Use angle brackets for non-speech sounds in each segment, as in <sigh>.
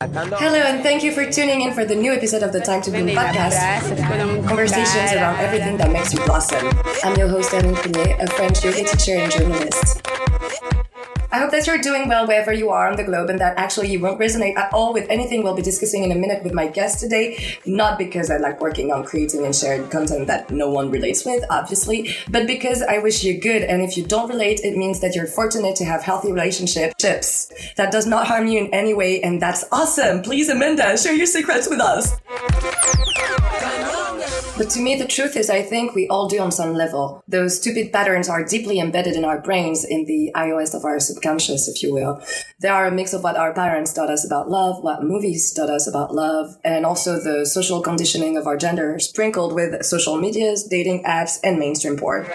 Hello, and thank you for tuning in for the new episode of the Time to Bloom podcast. Conversations around everything that makes you blossom. I'm your host, Erin Prunier, a French yoga teacher and journalist. I hope that you're doing well wherever you are on the globe and that actually you won't resonate at all with anything we'll be discussing in a minute with my guest today. Not because I like working on creating and sharing content that no one relates with, obviously, but because I wish you good. And if you don't relate, it means that you're fortunate to have healthy relationships that does not harm you in any way. And that's awesome. Please, Amanda, share your secrets with us. But to me, the truth is, I think we all do on some level. Those stupid patterns are deeply embedded in our brains, in the iOS of our subconscious, if you will. They are a mix of what our parents taught us about love, what movies taught us about love, and also the social conditioning of our gender, sprinkled with social medias, dating apps, and mainstream porn.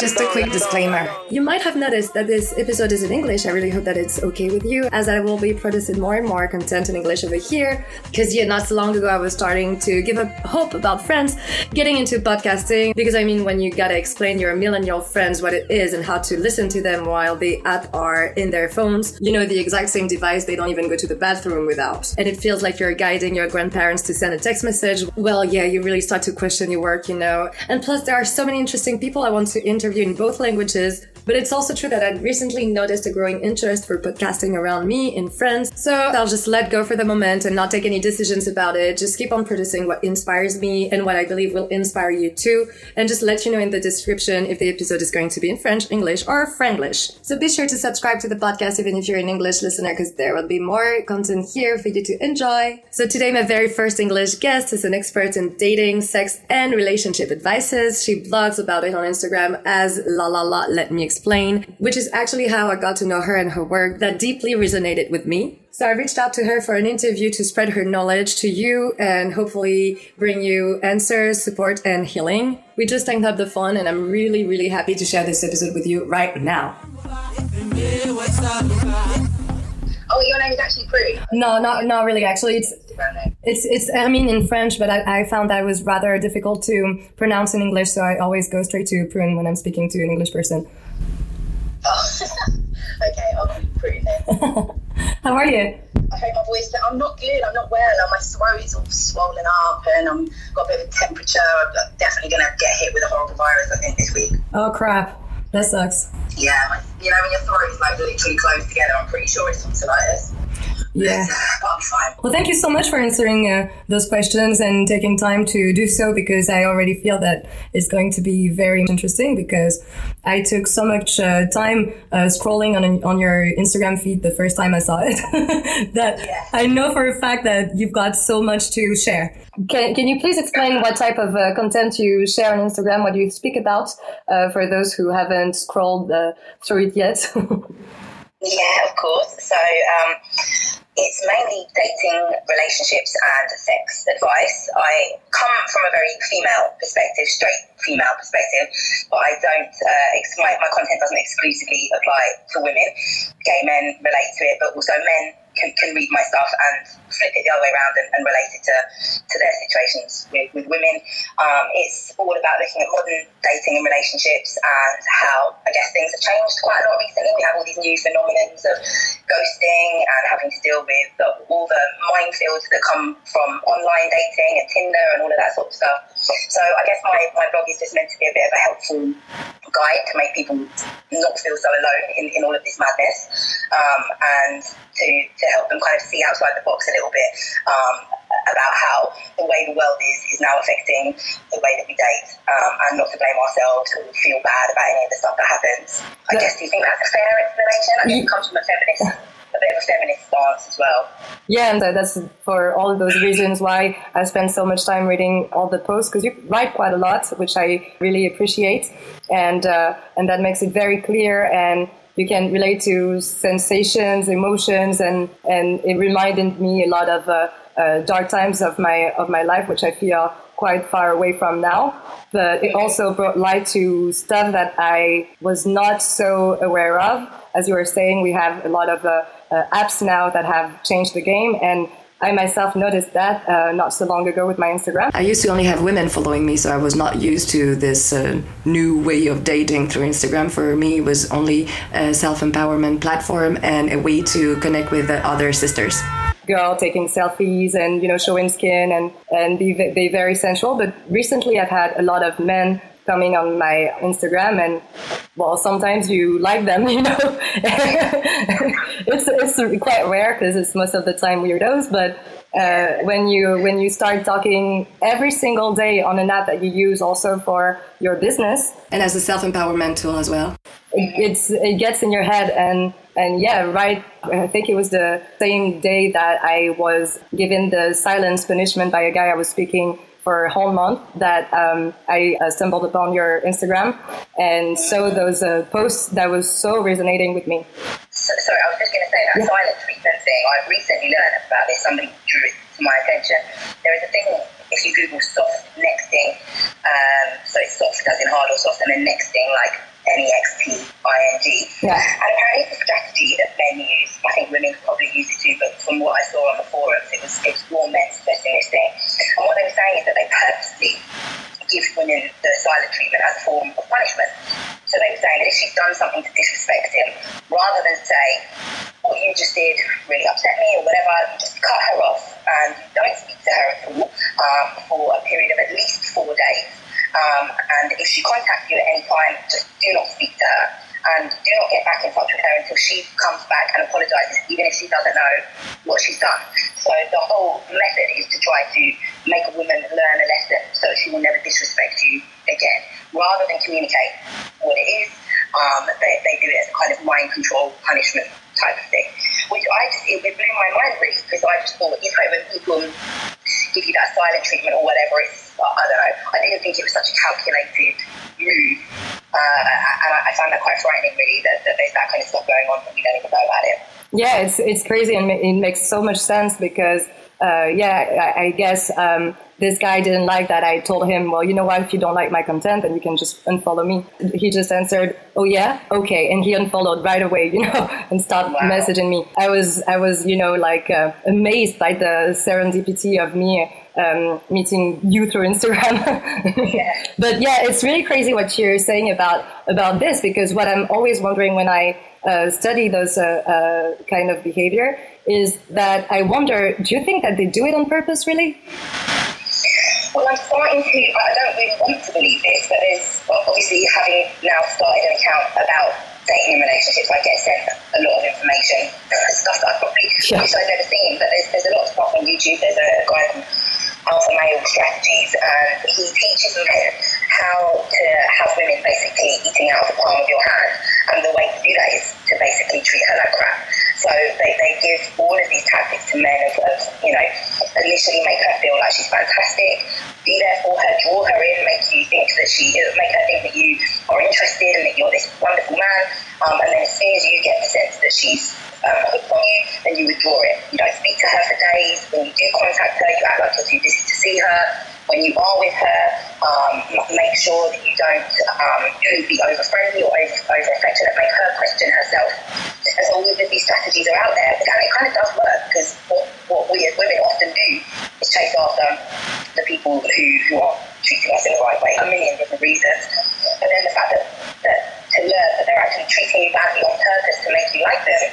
Just a quick disclaimer. You might have noticed that this episode is in English. I really hope that it's okay with you, as I will be producing more and more content in English over here. Because yeah, not so long ago, I was starting to give up hope about friends getting into podcasting. Because I mean, when you gotta explain your millennial friends what it is and how to listen to them while they app are in their phones, you know, the exact same device they don't even go to the bathroom without. And it feels like you're guiding your grandparents to send a text message. Well, yeah, you really start to question your work, you know. And plus, there are so many interesting people I want to interview in both languages. But it's also true that I recently noticed a growing interest for podcasting around me in friends. So I'll just let go for the moment and not take any decisions about it. Just keep on producing what inspires me and what I believe will inspire you too. And just let you know in the description if the episode is going to be in French, English, or Franglish. So be sure to subscribe to the podcast even if you're an English listener because there will be more content here for you to enjoy. So today my very first English guest is an expert in dating, sex, and relationship advices. She blogs about it on Instagram as la la la let me explain, which is actually how I got to know her and her work that deeply resonated with me. So I reached out to her for an interview to spread her knowledge to you and hopefully bring you answers, support, and healing. We just tanked up the fun and I'm really, really happy to share this episode with you right now. Oh, your name is actually Prue? No, not, not really. Actually, it's, it's, it's, I mean, in French, but I, I found that it was rather difficult to pronounce in English. So I always go straight to Prune when I'm speaking to an English person. <laughs> Okay, I'll you <laughs> How are you? I hope my voice. I'm not good. I'm not well. My throat is all swollen up, and I'm got a bit of a temperature. I'm definitely going to get hit with a horrible virus. I think this week. Oh crap! That sucks. Yeah, my, you know when your throat is like literally closed together, I'm pretty sure it's tonsillitis. Yeah. Well, thank you so much for answering uh, those questions and taking time to do so because I already feel that it's going to be very interesting because I took so much uh, time uh, scrolling on on your Instagram feed the first time I saw it <laughs> that Yeah. I know for a fact that you've got so much to share. Can, can you please explain what type of uh, content you share on Instagram? What do you speak about uh, for those who haven't scrolled uh, through it yet? <laughs> Yeah, of course. So um, it's mainly dating, relationships, and sex advice. I come from a very female perspective, straight female perspective, but I don't. Uh, my, my content doesn't exclusively apply to women. Gay men relate to it, but also men can, can read my stuff and flip it the other way around and, and relate it to, to their situations with, with women. Um, it's all about looking at modern dating and relationships and how I guess things have changed quite a lot recently. We have all these new phenomenons of ghosting and having to deal with all the minefields that come from online dating and Tinder and all of that sort of stuff. So I guess my, my blog is just meant to be a bit of a helpful guide to make people not feel so alone in, in all of this madness um, and to, to help them kind of see outside the box a little bit um, about how the way the world is is now affecting the way that we date um, and not to blame ourselves or feel bad about any of the stuff that happens. I Yeah. guess, do you think that's a fair explanation? I think it comes from a feminist, a bit of a feminist as well. Yeah, and that's for all of those reasons why I spend so much time reading all the posts because you write quite a lot, which I really appreciate, and uh, and that makes it very clear and you can relate to sensations, emotions, and and it reminded me a lot of uh, uh, dark times of my of my life, which I feel quite far away from now. But it also brought light to stuff that I was not so aware of. As you were saying, we have a lot of uh, apps now that have changed the game, and I myself noticed that uh, not so long ago with my Instagram. I used to only have women following me, so I was not used to this uh, new way of dating through Instagram. For me, it was only a self empowerment platform and a way to connect with uh, other sisters. girl taking selfies and you know showing skin and and be be very sensual. But recently, I've had a lot of men coming on my Instagram and well, sometimes you like them, <laughs> you know. <laughs> it's it's quite rare because it's most of the time weirdos, but uh, when you when you start talking every single day on an app that you use also for your business and as a self empowerment tool as well, it, it's it gets in your head and and yeah, right. I think it was the same day that I was given the silence punishment by a guy I was speaking for a whole month that um, I stumbled upon your Instagram and saw those uh, posts that was so resonating with me. So, sorry, I was just going to say that yeah. silent treatment thing. I've recently learned about this. Somebody drew it to my attention. There is a thing if you Google soft nexting, um, so it's soft as in hard or soft, and then nexting like N-E-X-T-I-N-G. Yeah. And apparently it's a strategy that men use. I think women probably use it too, but from what I saw on the forums, it was, it was more men suggesting this thing. And what they were saying is that they purposely give women the silent treatment as a form of punishment. So they were saying that if she's done something to disrespect him, rather than say, what you just did really upset me or whatever, you just cut her off and don't speak to her at all um, for a period of at least four days. Um, if she contacts you at any time, just do not speak to her and do not get back in touch with her until she comes back and apologizes, even if she doesn't know what she's done. So the whole method is to try to make a woman learn a lesson so she will never disrespect you again. Rather than communicate what it is, um, they, they do it as a kind of mind control punishment type of thing, which I just, it blew my mind really because I just thought, you know, when people give you that silent treatment or whatever, it's I don't know. I didn't think it was such a calculated move, uh, and I, I found that quite frightening, really, that, that, there's that kind of stuff going on, but we don't even know about it. Yeah, it's it's crazy, and it makes so much sense because, uh, yeah, I, I guess. Um, this guy didn't like that. I told him, well, you know what? If you don't like my content, then you can just unfollow me. He just answered, oh yeah, okay, and he unfollowed right away, <laughs> you know, and stopped wow. messaging me. I was, I was, you know, like uh, amazed by the serendipity of me um, meeting you through Instagram. yeah. <laughs> But yeah, it's really crazy what you're saying about about this because what I'm always wondering when I uh, study those uh, uh, kind of behavior is that I wonder, do you think that they do it on purpose, really? Well, I'm starting to. I don't really want to believe this, but there's obviously having now started an account about dating and relationships, I get sent a lot of information, stuff that I probably yeah. wish I'd never seen. But there's, there's a lot of stuff on YouTube. There's a guy alpha male strategies, and he teaches men how to have women basically eating out of the palm of your hand. And the way to do that is to basically treat her like crap. So they, they give all of these tactics to men of, of, you know, initially make her feel like she's fantastic, be there for her, draw her in, make you think that she, make her think that you are interested and that you're this wonderful man. Um, and then as soon as you get the sense that she's um, hooked on you, then you withdraw it. You don't speak to her for days. When you do contact her, you act like you're too busy to see her. When you are with her, um, make sure that you don't um, be over friendly or over, over affectionate. Make her question herself. As all of these strategies are out there, and it kind of does work because what, what we as women often do is chase after the people who, who are treating us in the right way, a million different reasons. But then the fact that, that to learn that they're actually treating you badly on purpose to make you like them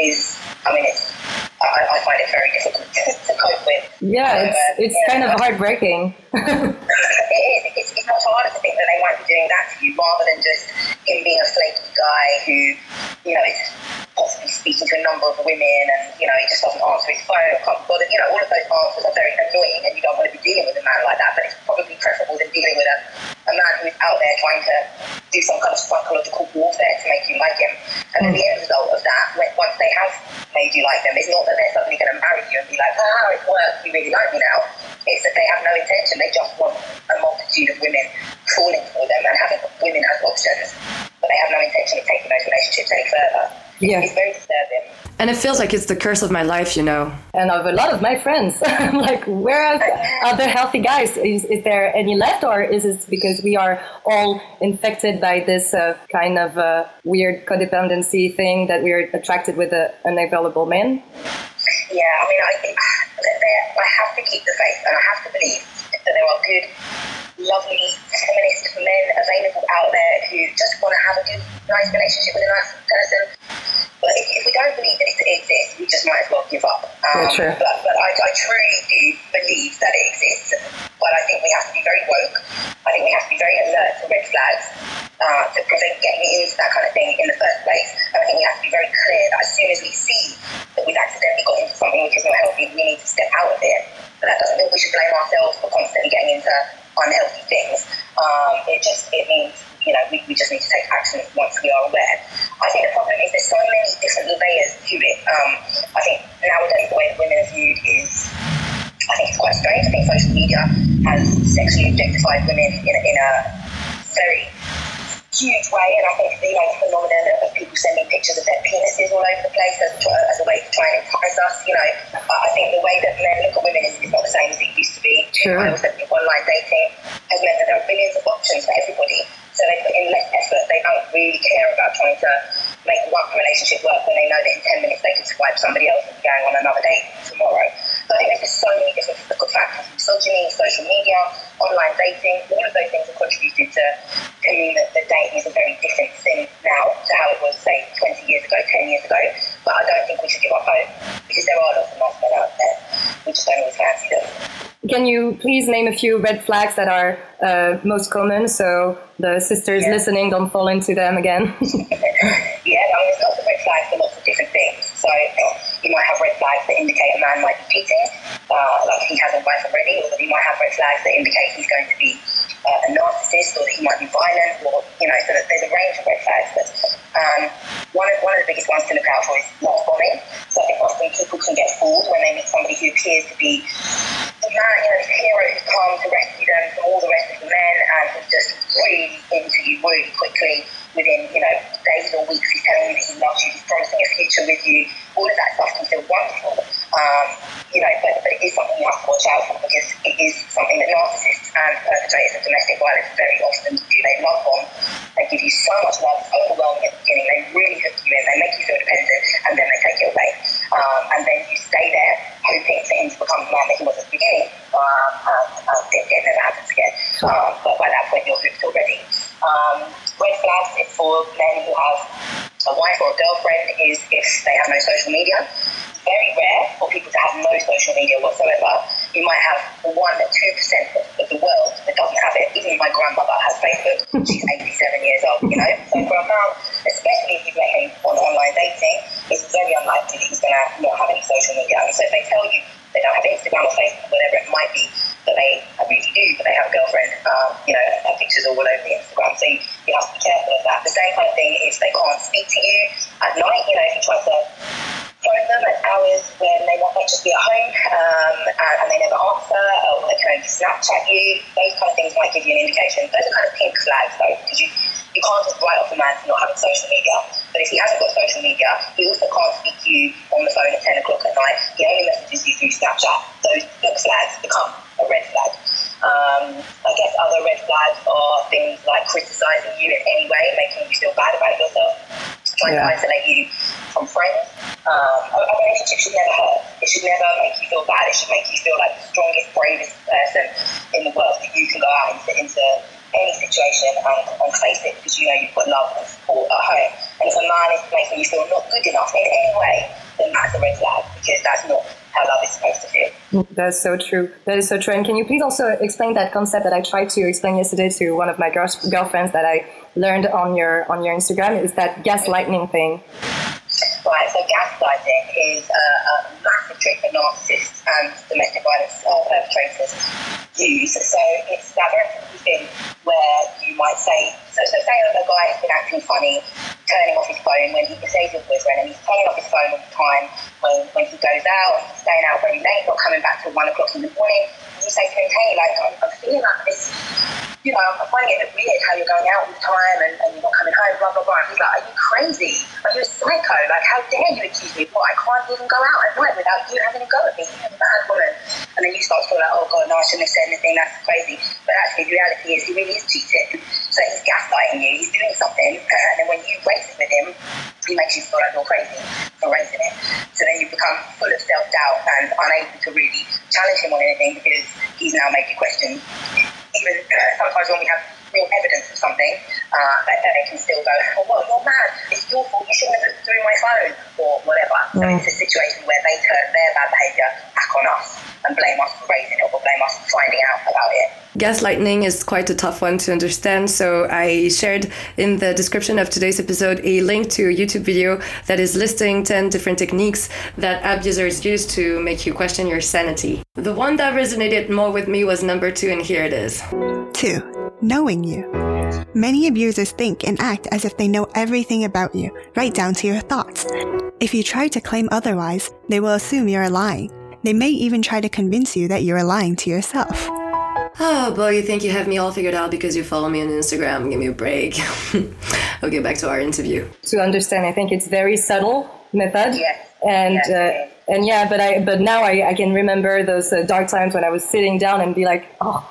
is, I mean, it's, I, I find it very difficult <laughs> to cope with. Yeah, so, it's, uh, it's kind of heartbreaking. <laughs> <laughs> it is. It's, it's much harder to think that they might be doing that to you rather than just him being a flaky guy who, you know, is possibly speaking to a number of women and, you know, he just doesn't answer his phone or can't bother. You know, all of those answers are very annoying and you don't want to be dealing with a man like that, but it's probably preferable than dealing with a, a man who's out there trying to do some kind of psychological warfare to make you like him. And then the hmm. end result of that, once they have made you like them, it's not that they're suddenly going to marry you and be like, ah, oh, it worked, you really like me now. It's that they have no intention. They just want a multitude of women falling for them and having women as options, but they have no intention of taking those relationships any further. Yeah. It's very disturbing. And it feels like it's the curse of my life, you know. And of a lot of my friends. <laughs> I'm like, where are other healthy guys? Is, is there any left, or is it because we are all infected by this uh, kind of uh, weird codependency thing that we're attracted with an available man? Yeah, I mean, I think I have to keep the faith and I have to believe that there are good, lovely, feminist men available out there who just want to have a good, nice relationship with a nice person But if, if we don't believe that it exists, we just might as well give up. Um, yeah, But, but I, I truly do believe that it exists. But I think we have to be very woke. I think we have to be very alert to red flags uh, to prevent getting into that kind of thing in the first place. And I think we have to be very clear that as soon as we see that we've accidentally got into something which is not healthy, we need to step out of it. But that doesn't mean we should blame ourselves for constantly getting into unhealthy things. Um, it just it means you know we, we just need to take action once we are aware. I think the problem is there's so many different layers to it. Um, I think nowadays the way women are viewed is I think it's quite strange. I think social media has sexually objectified women in in a very huge way, and I think the like phenomenon of people sending pictures of their penises all over the place as, as a way to try and entice us. You know, I think the way that men look at women is, is not the same as it used to be. Sure. I also think online dating has meant that there are billions of options for everybody, so they put in less effort. They don't really care about trying to make one relationship work when they know that in 10 minutes they can swipe somebody else and be going on another date tomorrow. I think there's so many different factors misogyny, social media, online dating, all of those things have contributed to, to that the dating is a very different thing now to how it was, say, 20 years ago, 10 years ago. But I don't think we should give up hope because there are lots of nice men out there. We just don't always fancy them. Can you please name a few red flags that are uh, most common so the sisters yeah. listening don't fall into them again? <laughs> yeah, I mean, there's lots of red flags for lots of different things. So you might have red flags that indicate a man might be cheating, uh, like he has a wife already, or that he might have red flags that indicate he's going to be uh, a narcissist, or that he might be violent, or you know, so that there's a range of red flags. But um, one of one of the biggest ones to look out for is love bombing. So I think often people can get fooled when they meet somebody who appears to be the you know, this hero who's come to rescue them from all the rest of the men, and who's just really into you really quickly within, you know, days or weeks. He's telling you that he loves you, he's promising a future with you. All of that stuff can feel wonderful. Um, you know, but, but it is something you have to watch out for because it is something that narcissists and perpetrators of domestic violence very often do. They love bomb. They give you so much love, it's overwhelming at the beginning. They really hook you in. They make you feel dependent, and then they take it away. Um, and then you stay there hoping for him to become the that he was at the beginning. Um, and, and it, it never happens again. Um, but by that point, you're hooked already. Um, red flags for men who have a wife or a girlfriend is if they have no social media. Very rare for people to have no social media whatsoever. You might have one to two percent of the world that doesn't have it. Even my grandmother has Facebook. She's 87 years old, you know. So for a especially if you've met him on online dating, it's very unlikely that he's going to not have any social media. And so if they tell you they don't have Instagram or Facebook, whatever it might be, but they really do, but they have a girlfriend, um, you know, have pictures all over the Instagram. So you, you have to be careful of that. The same kind of thing is they can't speak to you at night. You know, if you try to phone them at hours when they might just be at home um, and, and, they never answer, or they can only Snapchat you, those kind of things might give you an indication. Those are kind of pink flags, though, because you you can't just write off a man for not having social media. But if he hasn't got social media, he also can't speak to you on the phone at 10 o'clock at night. He only messages you through Snapchat. Those pink flags become a red flag. Um, I guess other red flags are things like criticizing you in any way, making you feel bad about yourself, trying yeah. to isolate you from friends. Um, a, a, relationship should never hurt. It should never make you feel bad. It should make you feel like the strongest, bravest person in the world that you can go out into, into any situation face it because you know you've got love and support at home. And if a man is making you feel not good enough in any way, then that's a red flag because that's not how love is supposed to feel. Mm, that's so true. That is so true. And can you please also explain that concept that I tried to explain yesterday to one of my girl- girlfriends that I learned on your on your Instagram? Is that gaslighting thing? Right. So gaslighting is a, a massive trick that narcissists and domestic violence uh, perpetrators use. So it's that reference thing where you might say, so, so say a guy has been acting funny, turning off his phone when he says his boyfriend, and he's turning off his phone all the time when, when he goes out, he's staying out very late, not coming back till one o'clock in the morning. You say to him, hey, like, I'm, I'm feeling like this you know, I'm finding it a bit weird how you're going out all the time and, and you're not coming home, blah, blah, blah. And he's like, are you crazy? Are you a psycho? Like, how dare you accuse me? What, I can't even go out at night without you having a go at me. Woman. And then you start to feel like, oh, God, no, I shouldn't have said anything. That's crazy. But actually, the reality is he really is cheating. So he's gaslighting you. He's doing something. And then when you raise it with him, he makes you feel like you're crazy for raising it. So then you become full of self-doubt and unable to really challenge him on anything because he's now made you question even uh, sometimes when we have real evidence of something, uh, they, they, can still go, oh, well, you're mad. It's your fault. You shouldn't have looked through my phone or whatever. Mm. So it's a situation where they turn their bad behaviour back on us and blame us for raising it or blame us for finding out about it. Gaslighting is quite a tough one to understand, so I shared in the description of today's episode a link to a YouTube video that is listing 10 different techniques that abusers use to make you question your sanity. The one that resonated more with me was number two, and here it is. Two, knowing you. Many abusers think and act as if they know everything about you, right down to your thoughts. If you try to claim otherwise, they will assume you're lying. They may even try to convince you that you're lying to yourself. Ah, oh, boy, you think you have me all figured out because you follow me on Instagram. Give me a break. <laughs> okay, back to our interview. To understand, I think it's very subtle method. Yeah. And uh, and yeah, but I but now I, I can remember those uh, dark times when I was sitting down and be like, oh,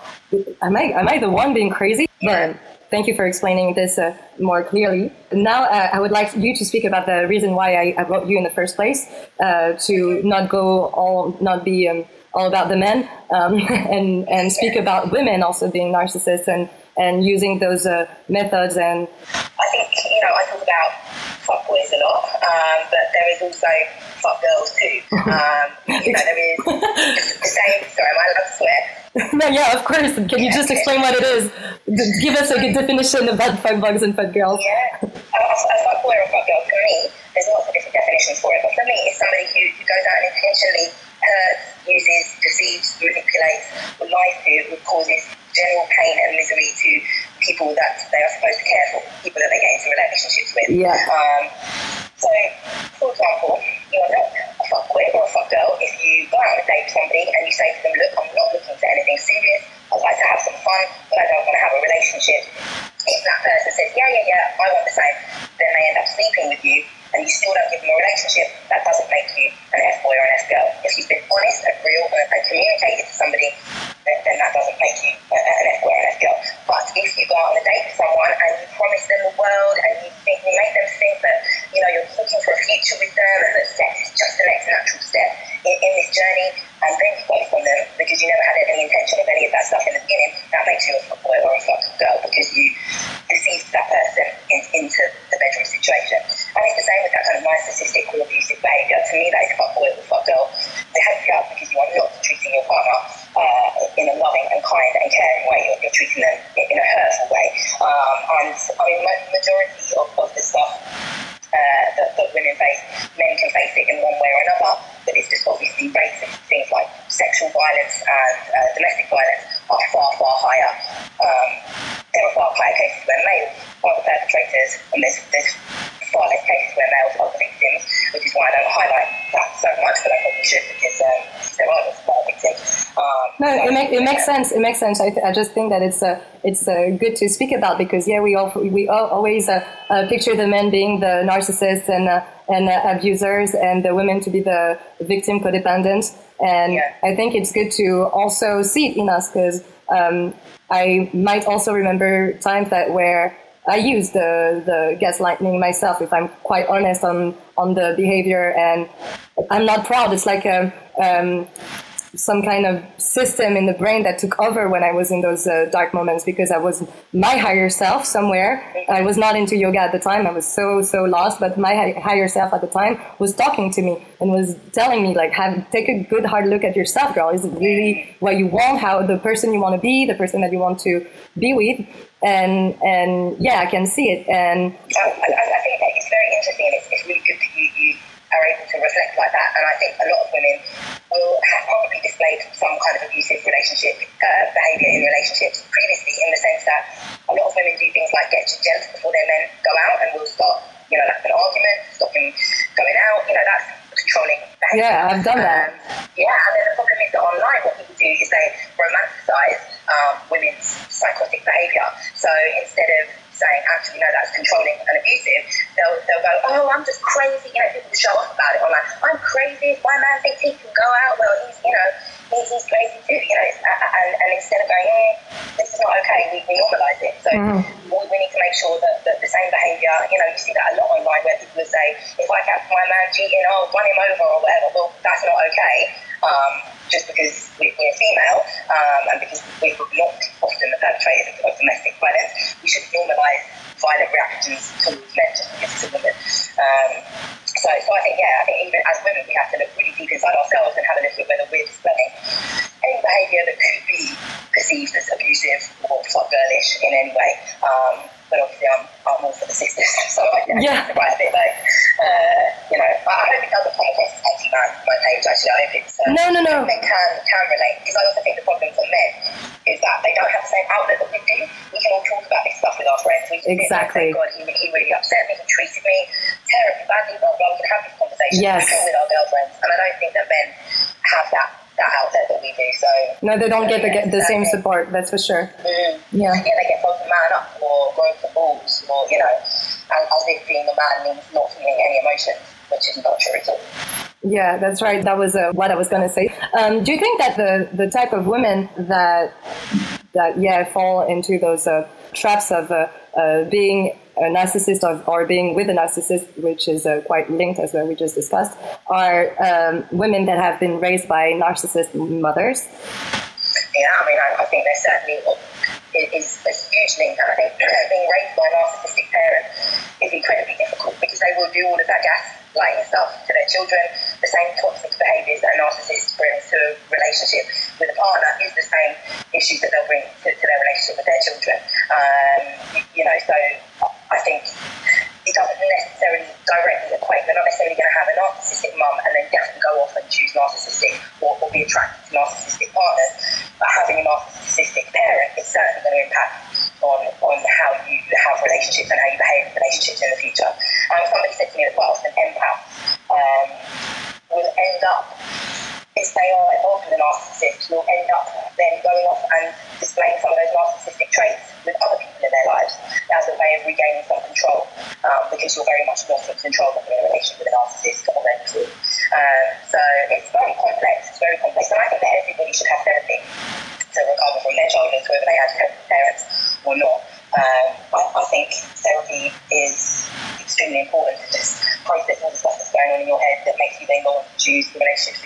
am I am I the one being crazy? Yeah. But thank you for explaining this uh, more clearly. Now uh, I would like you to speak about the reason why I, I wrote you in the first place uh, to not go all not be um, all about the men um, <laughs> and and speak about women also being narcissists and and using those uh, methods and I think you know I talk about fuck boys a lot um, but there is also fuck girls too <laughs> um, you know there is the same sorry am I allowed to swear <laughs> no, yeah, of course. Can you just explain what it is? Give us a good definition about fuck bugs and fuck girls. Yeah, a, a fuck boy or a fuck girl for me, there's lots of different definitions for it, but for me, it's somebody who, who goes out and intentionally hurts, uses, deceives, manipulates, or lies to, or causes general pain and misery to people that they are supposed to care for, people that they get into relationships with. Yeah. Um, so, for example, you are not a fuck boy or a fuck girl if you go out on a date somebody and you say to them, look, I'm not looking for anything serious, I'd like to have some fun, but I don't want to have a relationship. If that person says, yeah, yeah, yeah, I want the same, then they end up sleeping with you and you still don't give them a relationship, that doesn't make you an F boy or an F girl. If you've been honest and real and, and communicated to somebody, then, then, that doesn't make you an F boy or an F girl. But if you go out on a date with someone and you promise them the world and you think you make them think that you know you're looking for a future with them and that sex is just the next natural step in, in this journey, and then you go from them because you never had any intention of any of that stuff in the beginning, that makes you a fuck boy or a fuck girl because you deceived that person in, into the bedroom situation. And it's the same with that kind of narcissistic or abusive behaviour. To me, that is fuck boy or fuck girl. They have you up because you are not treating your partner uh, in a loving and kind and caring way. You're, you're treating them in a hurtful way. Um, and I mean, majority of, of the stuff uh, that, that women face, men can face it in one way or another, but it's just obviously rates of things like sexual violence and uh, domestic violence are far, far higher. Um, there are far higher cases where males are the perpetrators, and there's, there's far less cases where males are the victims, which is why I don't highlight that so much, but I probably should because um, there are more victims. Um, no, it, make, it makes sense. It makes sense. I, th- I just think that it's uh, it's uh, good to speak about because yeah, we all we all always uh, uh picture the men being the narcissists and uh, and uh, abusers, and the women to be the victim codependent. And yeah. I think it's good to also see it in us because um, I might also remember times that where I use the, the gaslighting myself if I'm quite honest on, on the behavior and I'm not proud. It's like a, um, some kind of system in the brain that took over when I was in those uh, dark moments because I was my higher self somewhere. I was not into yoga at the time. I was so, so lost, but my higher self at the time was talking to me and was telling me like, have, take a good hard look at yourself, girl. Is it really what you want? How the person you want to be, the person that you want to be with? And, and yeah, I can see it. And I, I, I think that it's very interesting. It's, it's really good are able to reflect like that. And I think a lot of women will have probably displayed some kind of abusive relationship uh, behaviour in relationships previously, in the sense that a lot of women do things like get gentle before their men go out and will start, you know, like an argument, stop him going out. You know, that's controlling behaviour. Yeah, I've done that. Um, yeah, and then the problem is that online, what people do is they romanticise um, women's psychotic behaviour. So instead of saying, actually, no, that's controlling and abusive, they'll, they'll go, oh, I'm just crazy. You know, people show off about it online. I'm crazy. My man thinks he can go out, well, he's, you know, he's, he's crazy too. You know, and, and instead of going, mm, this is not okay, we, we normalise it. So mm. we, we need to make sure that, that the same behaviour, you know, you see that a lot online where people will say, if I catch my man cheating, I'll run him over or whatever. Well, that's not okay. Um, just because we, are female um, and because we're not often the perpetrators of domestic violence, we should normalise violent reactions towards men just because it's a woman. Um, so, so I think, yeah, I think even as women, we have to look really deep inside ourselves and have a look at whether we're displaying any behaviour that could be perceived as abusive or girlish in any way. Um, but obviously, I'm, I'm all for the sisters, <laughs> so I know, yeah. quite a bit like, uh, you know, I, hope it doesn't across as anti-man, my page, actually. I hope it's, uh, no, no, no. men can, can relate, because I also think the problem for men is that they don't have the same outlet that we do. We can all talk about this stuff with our friends. We can exactly. Think, God, he, he really upset me, he treated me terribly badly, blah, blah. We can have this conversation yes. with our girlfriends, and I don't think that men have that that outlet that we do. So no, they don't get the, get the same support. That's for sure. Mm. Yeah, yeah, they get told to man up or grow the balls, or you know, and as if being a man means not feeling any emotions, which is not true at all. Yeah, that's right. That was uh, what I was going to say. Um, do you think that the the type of women that that yeah fall into those uh, traps of uh being a narcissist or, or being with a narcissist, which is uh, quite linked as well, we just discussed, are um, women that have been raised by narcissist mothers. Yeah, I mean, I, I think there's certainly is a huge link. And I think being raised by a narcissistic parent is incredibly difficult because they will do all of that gaslighting stuff to their children. The same toxic behaviours that a narcissist brings to a relationship with a partner is the same issues that they'll bring to, to their relationship with their children. Um, you know, so I think it doesn't necessarily directly equate. They're not necessarily going to have a narcissistic mum and then definitely go off and choose narcissistic or, or be attracted to narcissistic partners. But having a narcissistic parent is certainly going to impact on, on how you have relationships and how you behave in relationships in the future. Um, somebody said to me as well, an empath um, will end up if they are involved with a narcissist, will end up then going off and displaying some of those narcissistic traits with other people in their lives as a way of regaining some control um, because you're very much not in control of a relationship with a narcissist or mentor. Um, so it's very complex, it's very complex. And I think that everybody should have therapy to recover from their childhood, whether they had parents or not. Um, I, I think therapy is extremely important to just process all the stuff that's going on in your head that makes you then go on to choose the relationships.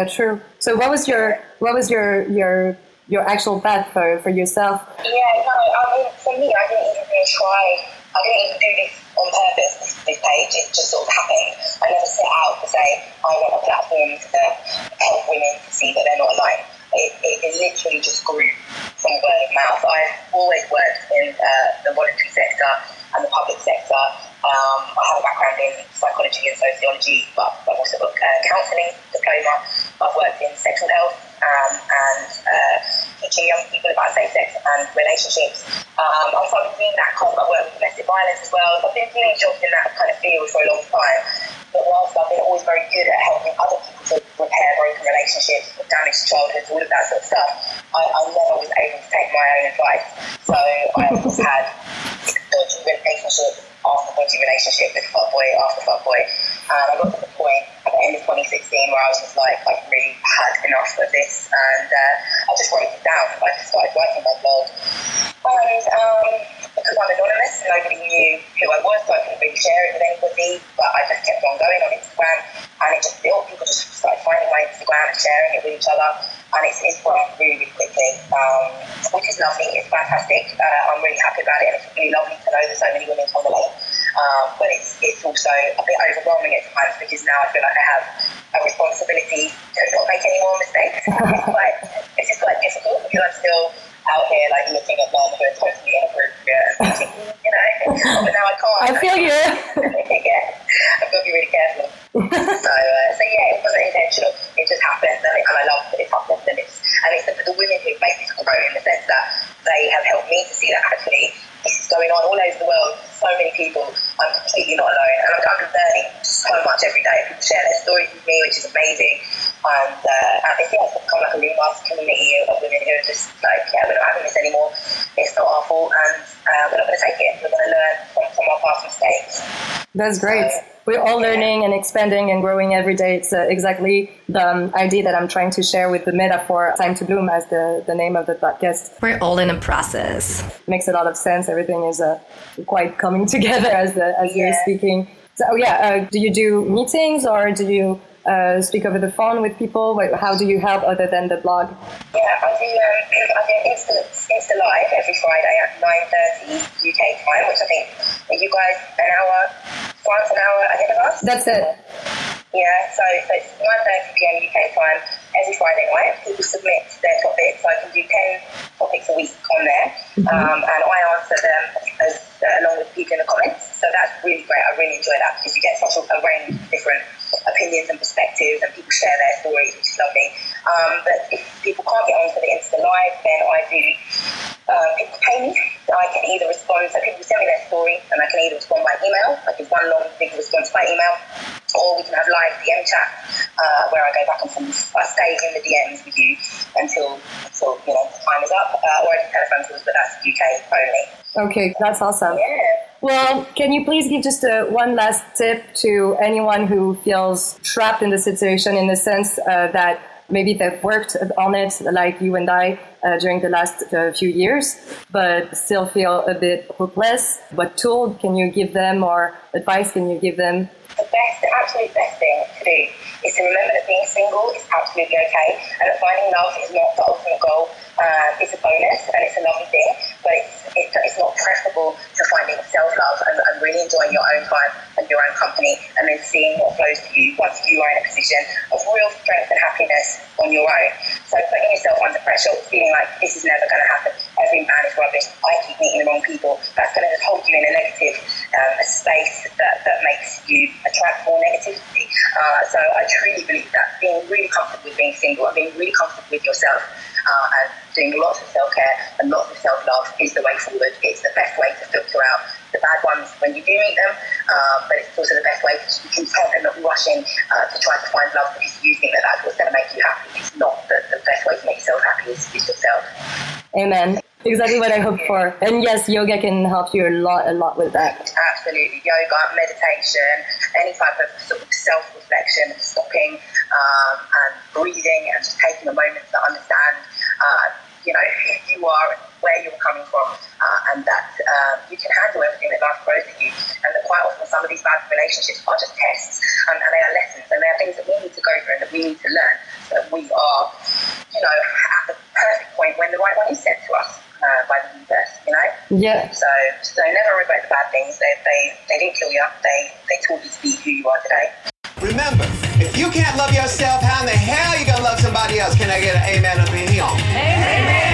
Yeah, true. So, what was your what was your your your actual path for, for yourself? Yeah, no, I mean, for me, I didn't even try. I didn't even do this on purpose. This, this page, it just sort of happened. I never set out to say I want a platform to help women to see that they're not alone. It, it, it literally just grew from word of mouth always worked in uh, the voluntary sector and the public sector. Um, I have a background in psychology and sociology, but I've also got a counselling diploma. I've worked in sexual health um, and uh, teaching young people about safe sex and relationships. Um, also, I've been doing that because I work with domestic violence as well. So I've been doing jobs in that kind of field for a long time. But whilst I've been always very good at helping other people to repair broken relationships, damaged childhoods, all of that sort of stuff, I, I never was able to take my own advice. So I always <laughs> had dodgy relationship after dodgy relationship with fuckboy after fuckboy. And I got to the point at the end of 2016 where I was just like, I've really had enough of this. And uh, I just wrote it down. I just started writing my blog. And um, because I'm anonymous, and nobody knew who I was, so I couldn't really share it with anybody. But I just kept on going on Instagram, and it just built. People just started finding my Instagram and sharing it with each other, and it's, it's grown really, quickly, um, which is lovely. It's fantastic. Uh, I'm really happy about it, and it's really lovely to know that so many women can relate. Um, but it's it's also a bit overwhelming at times because now I feel like I have a responsibility to not make any more mistakes. <laughs> it's quite it's just quite difficult because I'm still out here like looking at men who are totally inappropriate, you know. but now I can't. I feel you. <laughs> yeah, I've got to be really careful. So, uh, so yeah, it wasn't intentional. It just happened, and, and I love that it happened. And it's and it's the, the women who've made this grow in the sense that they have helped me to see that actually this is going on all over the world. So many people. I'm completely not alone, and I'm, I'm learning so much every day. People share their stories with me, which is amazing. And, uh, and it's, yeah, it's become like a really nice community of women who are just like, yeah, we're not having this anymore. It's not our fault, and uh, we're not going to take it. We're going to learn from, from our past mistakes. That's great. We're all learning and expanding and growing every day. It's uh, exactly the um, idea that I'm trying to share with the metaphor "Time to Bloom" as the, the name of the podcast. We're all in a process. Makes a lot of sense. Everything is uh, quite coming <laughs> together as the, as yeah. you're speaking. So yeah, uh, do you do meetings or do you uh, speak over the phone with people? How do you help other than the blog? Yeah, I do. Um, I do Insta, Insta Live every Friday at nine thirty UK time, which I think are you guys an hour, France an hour ahead of us. That's it. Yeah, so, so it's 9.30 p.m. UK time every Friday night. People submit their topics. I can do 10 topics a week on there. Mm-hmm. Um, and I answer them as, uh, along with people in the comments. So that's really great. I really enjoy that because you get such a, a range of different opinions and perspectives and people share their stories, which is lovely. Um, but if people can't get onto the Insta Live, then I do um, people pay me. I can either respond, so people send me their story and I can either respond by email, like give one long big response by email, or we can have live DM chat uh, where I go back and forth. I stay in the DMs with you until until you know time is up, uh, or I do telephone calls, but that's UK only. Okay, that's awesome. Yeah. Well, can you please give just a, one last tip to anyone who feels trapped in the situation in the sense uh, that maybe they've worked on it like you and I uh, during the last uh, few years, but still feel a bit hopeless? What tool can you give them or advice can you give them? The best, the absolute best thing to do is to remember that being single is absolutely okay and that finding love is not the ultimate goal. Uh, it's a bonus and it's a lovely thing, it's, it's, it's not preferable to finding self love and, and, really enjoying your own time and your own company and then seeing what flows to you once you are in a position of real strength and happiness on your own. So putting yourself under pressure, feeling like this is never going to happen, every man is rubbish, I keep meeting the wrong people, that's going to hold you in a negative um, space that, that makes you attract more negativity. Uh, so I truly believe that being really comfortable with being single and being really comfortable with yourself uh, and doing lots of self care and lots of self love is the way forward. It's the best way to filter out the bad ones when you do meet them, uh, but it's also the best way to be content and not rushing uh, to try to find love because you think that that's what's going to make you happy. It's not the, the best way to make yourself happy is, is yourself. Amen. Exactly what I hope for. And yes, yoga can help you a lot, a lot with that. Absolutely. Yoga, meditation, any type of sort of self reflection, stopping um, and breathing and just taking a moment to understand, uh, you know, who you are where you're coming from, uh, and that um, you can handle everything that life throws at you. And that quite often some of these bad relationships are just tests, and, and they are lessons, and they are things that we need to go through and that we need to learn, so that we are, you know, at the perfect point when the right one is sent to us. Uh, by the universe, you know. Yeah. So, so never regret the bad things. They, they, they didn't kill you. They, they taught you to be who you are today. Remember, if you can't love yourself, how in the hell are you gonna love somebody else? Can I get an amen up in here? Amen. All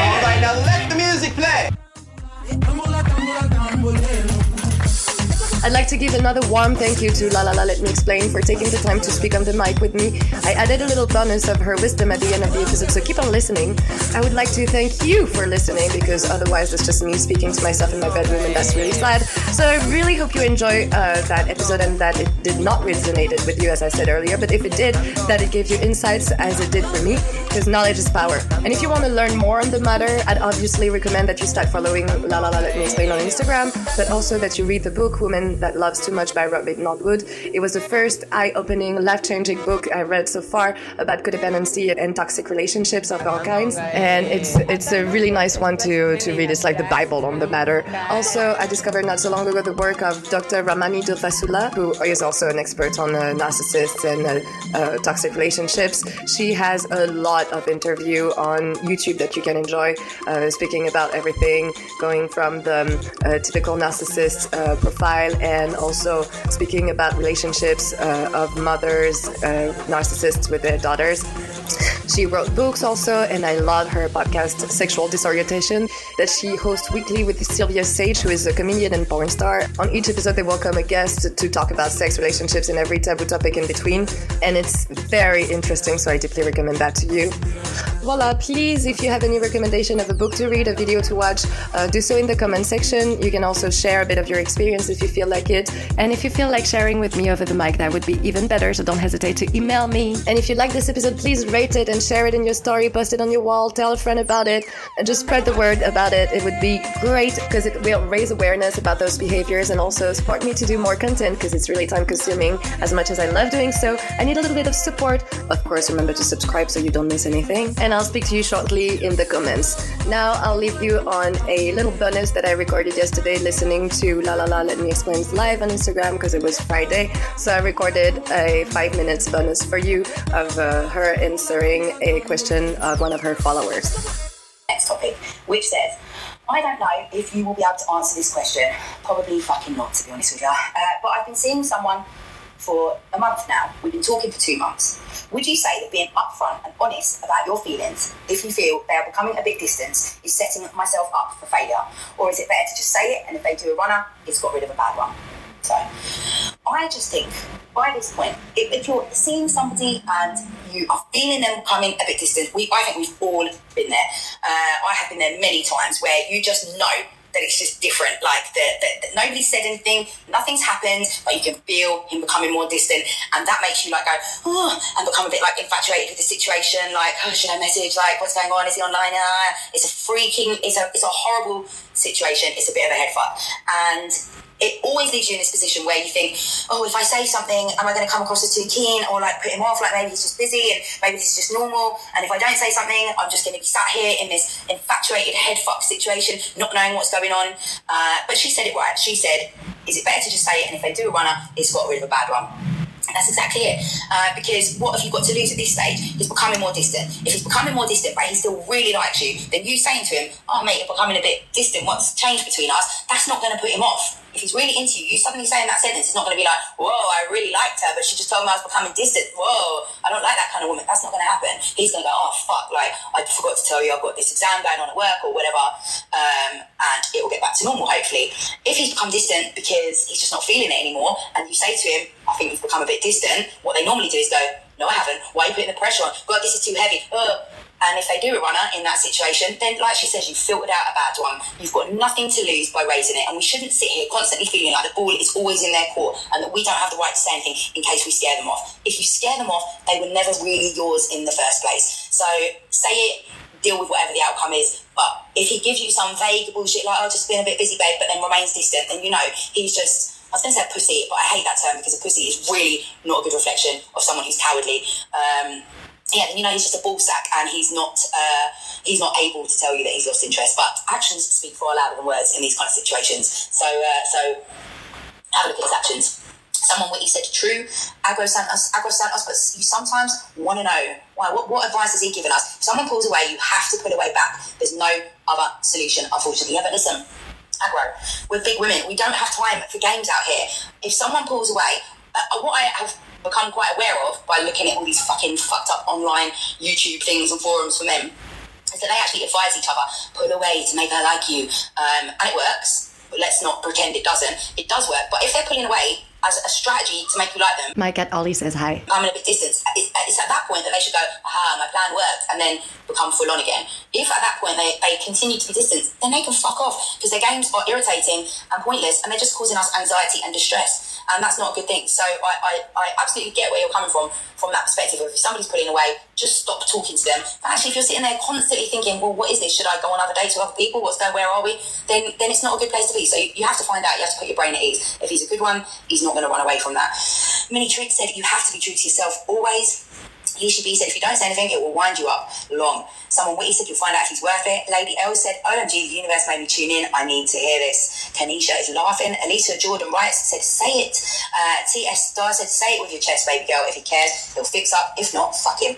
I'd like to give another warm thank you to La La La Let Me Explain for taking the time to speak on the mic with me. I added a little bonus of her wisdom at the end of the episode, so keep on listening. I would like to thank you for listening because otherwise it's just me speaking to myself in my bedroom and that's really sad. So I really hope you enjoy uh, that episode and that it did not resonate with you as I said earlier, but if it did, that it gave you insights as it did for me because knowledge is power. And if you want to learn more on the matter, I'd obviously recommend that you start following La La La Let Me Explain on Instagram, but also that you read the book Woman that Loves Too Much by Robin Norwood. It was the first eye-opening, life-changing book I read so far about codependency and toxic relationships of all kinds, and it's it's a really nice one to to read. It's like the Bible on the matter. Also, I discovered not so long ago the work of Dr. Ramani Durvasula, who is also an expert on uh, narcissists and uh, uh, toxic relationships. She has a lot of interview on YouTube that you can enjoy, uh, speaking about everything, going from the um, typical narcissist uh, profile and also speaking about relationships uh, of mothers, uh, narcissists with their daughters. She wrote books also, and I love her podcast, Sexual Disorientation, that she hosts weekly with Sylvia Sage, who is a comedian and porn star. On each episode, they welcome a guest to talk about sex, relationships, and every taboo topic in between. And it's very interesting, so I deeply recommend that to you. Voila, please, if you have any recommendation of a book to read, a video to watch, uh, do so in the comment section. You can also share a bit of your experience if you feel like it. And if you feel like sharing with me over the mic, that would be even better, so don't hesitate to email me. And if you like this episode, please rate it and share it in your story, post it on your wall, tell a friend about it, and just spread the word about it. It would be great because it will raise awareness about those behaviors and also support me to do more content because it's really time consuming as much as I love doing so. I need a little bit of support. Of course, remember to subscribe so you don't miss anything. And I'll speak to you shortly in the comments. Now I'll leave you on a little bonus that I recorded yesterday listening to La La La Let Me Explain live on Instagram because it was Friday. So I recorded a five minutes bonus for you of uh, her answering a question of one of her followers. Next topic, which says, I don't know if you will be able to answer this question. Probably fucking not, to be honest with you. Uh, but I've been seeing someone for a month now. We've been talking for two months. Would you say that being upfront and honest about your feelings, if you feel they are becoming a bit distant, is setting myself up for failure? Or is it better to just say it and if they do a runner, it's got rid of a bad one? So I just think by this point, if, if you're seeing somebody and you are feeling them coming a bit distant, we I think we've all been there. Uh, I have been there many times where you just know that it's just different. Like that, that, nobody said anything, nothing's happened, but you can feel him becoming more distant, and that makes you like go oh, and become a bit like infatuated with the situation. Like, oh, should I message? Like, what's going on? Is he online? It's a freaking, it's a, it's a horrible situation. It's a bit of a head fuck, and it always leaves you in this position where you think, oh, if I say something, am I going to come across as too keen or like put him off? Like maybe he's just busy and maybe this is just normal. And if I don't say something, I'm just going to be sat here in this infatuated head fuck situation, not knowing what's going on. Uh, but she said it right. She said, is it better to just say it? And if they do a runner, it's got rid of a bad one. That's exactly it. Uh, because what have you got to lose at this stage? He's becoming more distant. If he's becoming more distant, but he still really likes you, then you saying to him, oh, mate, you're becoming a bit distant. What's changed between us? That's not going to put him off if he's really into you, you suddenly saying that sentence, it's not going to be like, whoa, I really liked her, but she just told me I was becoming distant. Whoa, I don't like that kind of woman. That's not going to happen. He's going to go, oh, fuck, like, I forgot to tell you I've got this exam going on at work or whatever, um, and it will get back to normal, hopefully. If he's become distant because he's just not feeling it anymore, and you say to him, I think you've become a bit distant, what they normally do is go, no, I haven't. Why are you putting the pressure on? God, this is too heavy. Uh, and if they do a runner in that situation, then like she says, you've filtered out a bad one. You've got nothing to lose by raising it. And we shouldn't sit here constantly feeling like the ball is always in their court and that we don't have the right to say anything in case we scare them off. If you scare them off, they were never really yours in the first place. So say it, deal with whatever the outcome is. But if he gives you some vague bullshit like, oh, just being a bit busy, babe, but then remains distant, then you know he's just was going to say pussy, but I hate that term because a pussy is really not a good reflection of someone who's cowardly. Um, yeah, then you know he's just a ball sack and he's not uh, he's not able to tell you that he's lost interest. But actions speak far louder than words in these kind of situations. So uh, so have a look at his actions. Someone what he said true, Agro Santos, Agro Santos, but you sometimes want to know why. What, what advice has he given us? If someone pulls away, you have to put away back. There's no other solution, unfortunately. Yeah, but listen, Agro, we're big women. We don't have time for games out here. If someone pulls away, uh, what I have become quite aware of by looking at all these fucking fucked up online YouTube things and forums for men is that they actually advise each other, pull away to make her like you. Um, and it works, but let's not pretend it doesn't. It does work, but if they're pulling away as a strategy to make you like them. My cat Ollie says hi. I'm in a bit distance. It's at that point that they should go, aha, my plan worked, and then become full on again. If at that point they, they continue to be distant, then they can fuck off because their games are irritating and pointless and they're just causing us anxiety and distress and that's not a good thing. So I, I, I absolutely get where you're coming from from that perspective. If somebody's pulling away, just stop talking to them. But actually, if you're sitting there constantly thinking, well, what is this? Should I go on other dates with other people? What's going? Where are we? Then then it's not a good place to be. So you have to find out. You have to put your brain at ease. If he's a good one, he's not going to run away from that. Mini Trick said you have to be true to yourself always. Be said, if you don't say anything, it will wind you up long. Someone witty said, you'll find out if he's worth it. Lady L said, OMG, the universe made me tune in. I need to hear this. Tanisha is laughing. Alicia Jordan writes, said, say it. Uh, T.S. Star said, say it with your chest, baby girl. If he cares, he'll fix up. If not, fuck him.